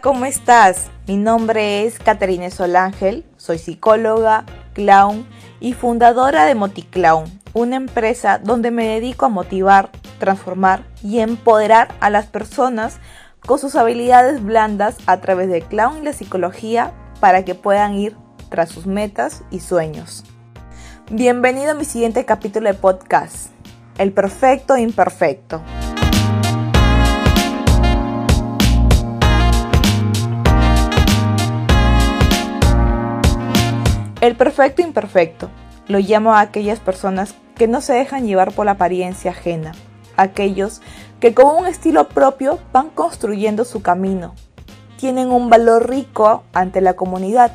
¿cómo estás? Mi nombre es Caterine Solángel, soy psicóloga, clown y fundadora de Moticlown, una empresa donde me dedico a motivar, transformar y empoderar a las personas con sus habilidades blandas a través del clown y la psicología para que puedan ir tras sus metas y sueños. Bienvenido a mi siguiente capítulo de podcast, El Perfecto Imperfecto. El perfecto imperfecto lo llamo a aquellas personas que no se dejan llevar por la apariencia ajena, aquellos que con un estilo propio van construyendo su camino, tienen un valor rico ante la comunidad,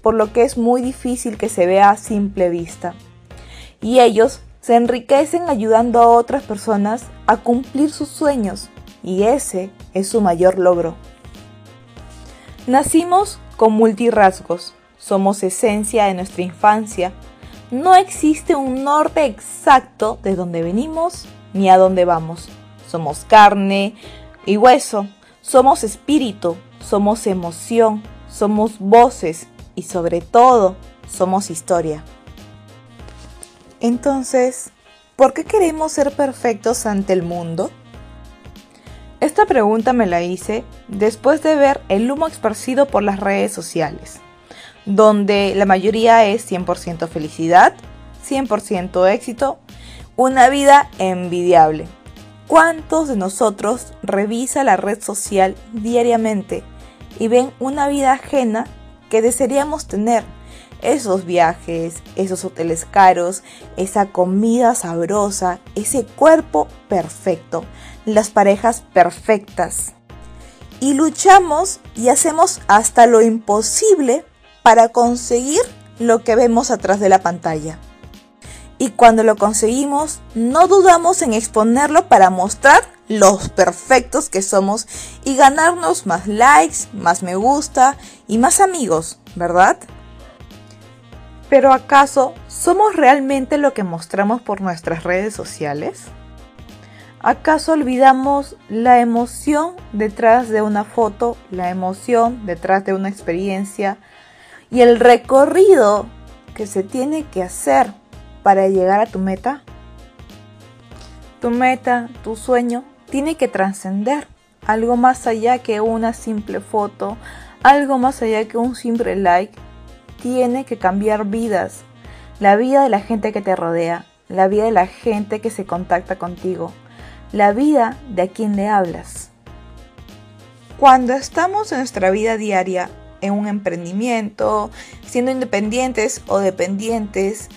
por lo que es muy difícil que se vea a simple vista. Y ellos se enriquecen ayudando a otras personas a cumplir sus sueños, y ese es su mayor logro. Nacimos con multirrasgos, somos esencia de nuestra infancia. No existe un norte exacto de dónde venimos ni a dónde vamos. Somos carne y hueso, somos espíritu, somos emoción, somos voces y sobre todo somos historia. Entonces, ¿por qué queremos ser perfectos ante el mundo? Esta pregunta me la hice después de ver el humo esparcido por las redes sociales donde la mayoría es 100% felicidad, 100% éxito, una vida envidiable. ¿Cuántos de nosotros revisa la red social diariamente y ven una vida ajena que desearíamos tener? Esos viajes, esos hoteles caros, esa comida sabrosa, ese cuerpo perfecto, las parejas perfectas. Y luchamos y hacemos hasta lo imposible para conseguir lo que vemos atrás de la pantalla. Y cuando lo conseguimos, no dudamos en exponerlo para mostrar los perfectos que somos y ganarnos más likes, más me gusta y más amigos, ¿verdad? Pero ¿acaso somos realmente lo que mostramos por nuestras redes sociales? ¿Acaso olvidamos la emoción detrás de una foto, la emoción detrás de una experiencia, y el recorrido que se tiene que hacer para llegar a tu meta. Tu meta, tu sueño, tiene que trascender algo más allá que una simple foto, algo más allá que un simple like. Tiene que cambiar vidas, la vida de la gente que te rodea, la vida de la gente que se contacta contigo, la vida de a quien le hablas. Cuando estamos en nuestra vida diaria en un emprendimiento, siendo independientes o dependientes,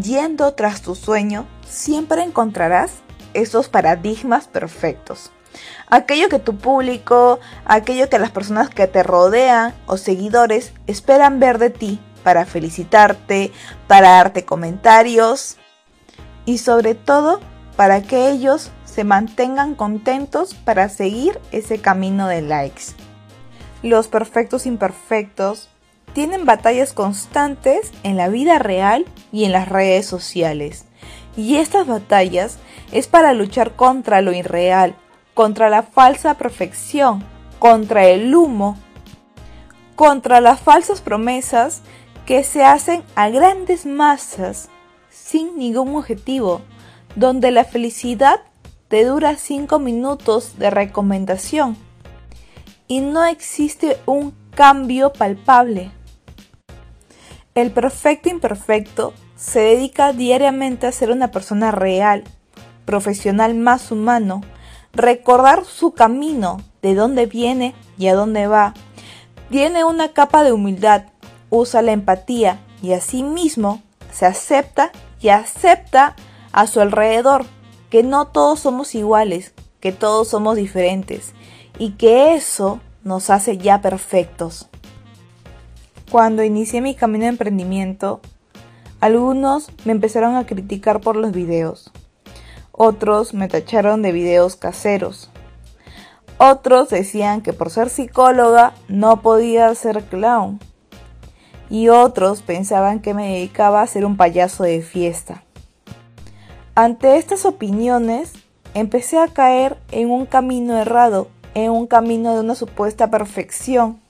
yendo tras tu sueño, siempre encontrarás esos paradigmas perfectos. Aquello que tu público, aquello que las personas que te rodean o seguidores esperan ver de ti para felicitarte, para darte comentarios y sobre todo para que ellos se mantengan contentos para seguir ese camino de likes los perfectos imperfectos tienen batallas constantes en la vida real y en las redes sociales. Y estas batallas es para luchar contra lo irreal, contra la falsa perfección, contra el humo, contra las falsas promesas que se hacen a grandes masas sin ningún objetivo, donde la felicidad te dura 5 minutos de recomendación y no existe un cambio palpable. El perfecto imperfecto se dedica diariamente a ser una persona real, profesional más humano, recordar su camino, de dónde viene y a dónde va. Tiene una capa de humildad, usa la empatía y asimismo se acepta y acepta a su alrededor que no todos somos iguales, que todos somos diferentes y que eso nos hace ya perfectos. Cuando inicié mi camino de emprendimiento, algunos me empezaron a criticar por los videos. Otros me tacharon de videos caseros. Otros decían que por ser psicóloga no podía ser clown. Y otros pensaban que me dedicaba a ser un payaso de fiesta. Ante estas opiniones, empecé a caer en un camino errado en un camino de una supuesta perfección,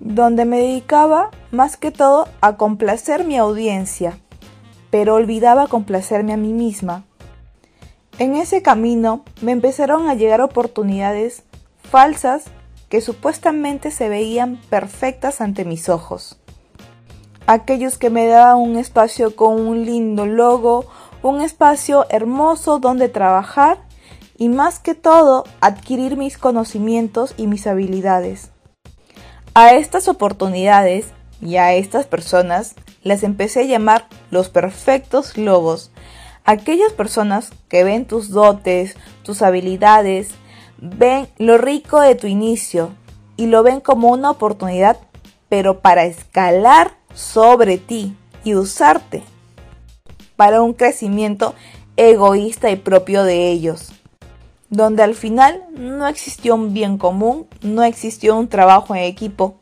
donde me dedicaba más que todo a complacer mi audiencia, pero olvidaba complacerme a mí misma. En ese camino me empezaron a llegar oportunidades falsas que supuestamente se veían perfectas ante mis ojos. Aquellos que me daban un espacio con un lindo logo, un espacio hermoso donde trabajar y más que todo adquirir mis conocimientos y mis habilidades. A estas oportunidades y a estas personas las empecé a llamar los perfectos lobos. Aquellas personas que ven tus dotes, tus habilidades, ven lo rico de tu inicio y lo ven como una oportunidad, pero para escalar sobre ti y usarte para un crecimiento egoísta y propio de ellos, donde al final no existió un bien común, no existió un trabajo en equipo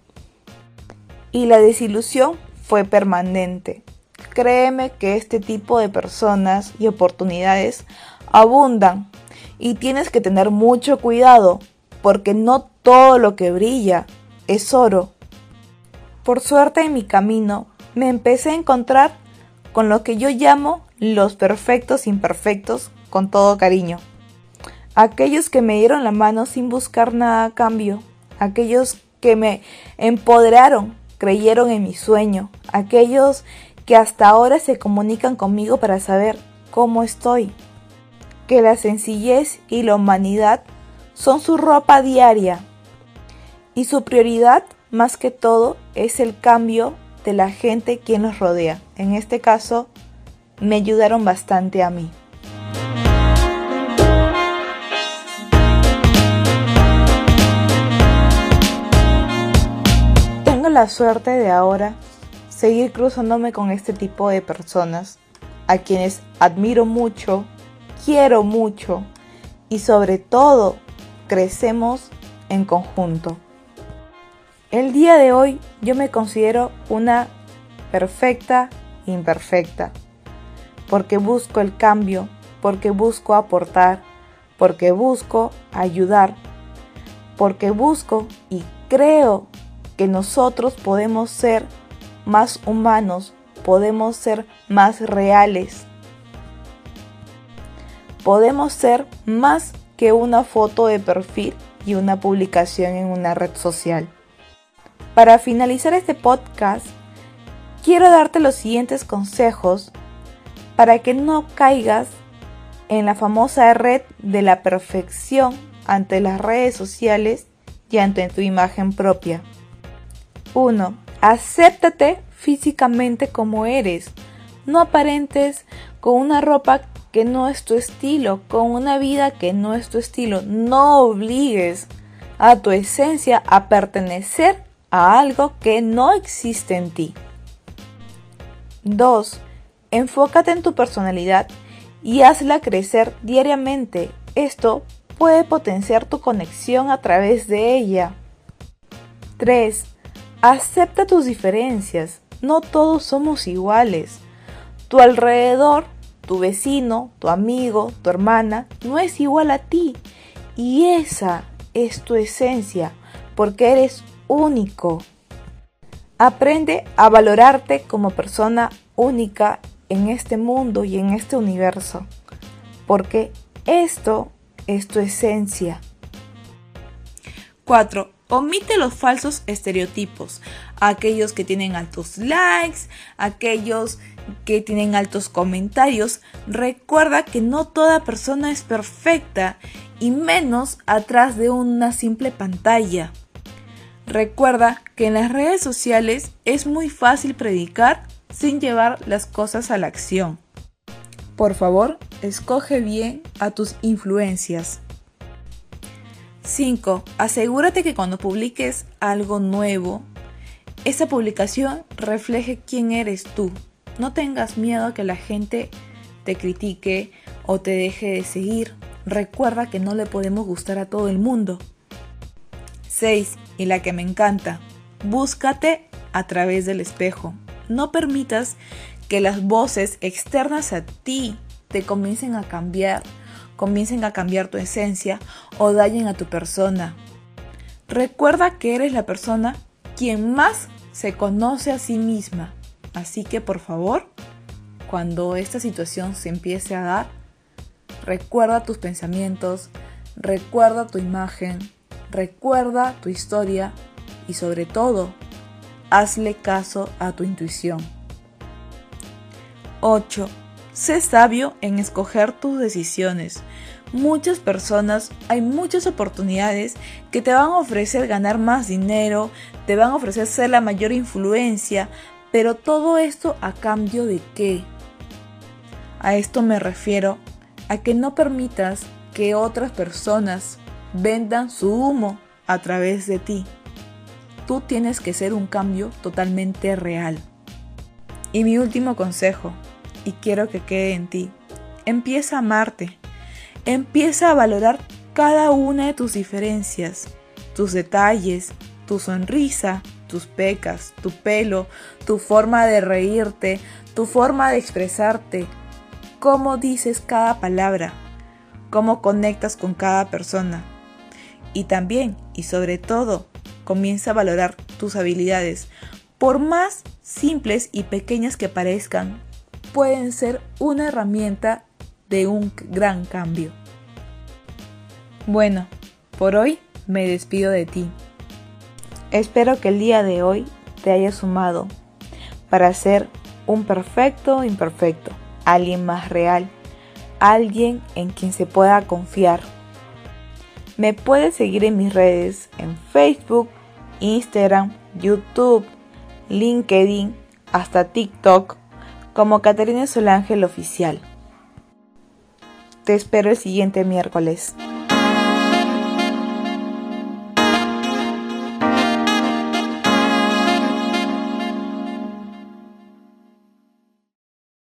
y la desilusión fue permanente. Créeme que este tipo de personas y oportunidades abundan y tienes que tener mucho cuidado porque no todo lo que brilla es oro. Por suerte en mi camino me empecé a encontrar con lo que yo llamo los perfectos imperfectos con todo cariño. Aquellos que me dieron la mano sin buscar nada a cambio, aquellos que me empoderaron, creyeron en mi sueño, aquellos que hasta ahora se comunican conmigo para saber cómo estoy, que la sencillez y la humanidad son su ropa diaria y su prioridad más que todo es el cambio de la gente quien los rodea. En este caso, me ayudaron bastante a mí. La suerte de ahora seguir cruzándome con este tipo de personas a quienes admiro mucho quiero mucho y sobre todo crecemos en conjunto. El día de hoy yo me considero una perfecta imperfecta, porque busco el cambio, porque busco aportar, porque busco ayudar, porque busco y creo que nosotros podemos ser más humanos, podemos ser más reales, podemos ser más que una foto de perfil y una publicación en una red social. Para finalizar este podcast, quiero darte los siguientes consejos para que no caigas en la famosa red de la perfección ante las redes sociales y ante tu imagen propia. 1. Acéptate físicamente como eres. No aparentes con una ropa que no es tu estilo, con una vida que no es tu estilo. No obligues a tu esencia a pertenecer a algo que no existe en ti. 2. Enfócate en tu personalidad y hazla crecer diariamente. Esto puede potenciar tu conexión a través de ella. 3. Acepta tus diferencias. No todos somos iguales. Tu alrededor tu vecino, tu amigo, tu hermana, no es igual a ti. Y esa es tu esencia, porque eres único. Aprende a valorarte como persona única en este mundo y en este universo, porque esto es tu esencia. 4. Omite los falsos estereotipos, aquellos que tienen altos likes, aquellos que tienen altos comentarios. Recuerda que no toda persona es perfecta y menos atrás de una simple pantalla. Recuerda que en las redes sociales es muy fácil predicar sin llevar las cosas a la acción. Por favor, escoge bien a tus influencias. 5. Asegúrate que cuando publiques algo nuevo, esa publicación refleje quién eres tú. No tengas miedo a que la gente te critique o te deje de seguir. Recuerda que no le podemos gustar a todo el mundo. 6. Y la que me encanta. Búscate a través del espejo. No permitas que las voces externas a ti te comiencen a cambiar comiencen a cambiar tu esencia o dañen a tu persona. Recuerda que eres la persona quien más se conoce a sí misma. Así que por favor, cuando esta situación se empiece a dar, recuerda tus pensamientos, recuerda tu imagen, recuerda tu historia y sobre todo, hazle caso a tu intuición. 8. Sé sabio en escoger tus decisiones. Muchas personas, hay muchas oportunidades que te van a ofrecer ganar más dinero, te van a ofrecer ser la mayor influencia, pero todo esto a cambio de qué? A esto me refiero a que no permitas que otras personas vendan su humo a través de ti. Tú tienes que ser un cambio totalmente real. Y mi último consejo, y quiero que quede en ti, empieza a amarte. Empieza a valorar cada una de tus diferencias, tus detalles, tu sonrisa, tus pecas, tu pelo, tu forma de reírte, tu forma de expresarte, cómo dices cada palabra, cómo conectas con cada persona. Y también, y sobre todo, comienza a valorar tus habilidades. Por más simples y pequeñas que parezcan, pueden ser una herramienta de un gran cambio. Bueno, por hoy me despido de ti. Espero que el día de hoy te haya sumado para ser un perfecto imperfecto, alguien más real, alguien en quien se pueda confiar. Me puedes seguir en mis redes en Facebook, Instagram, YouTube, LinkedIn, hasta TikTok como Caterina Solángel Oficial. Te espero el siguiente miércoles.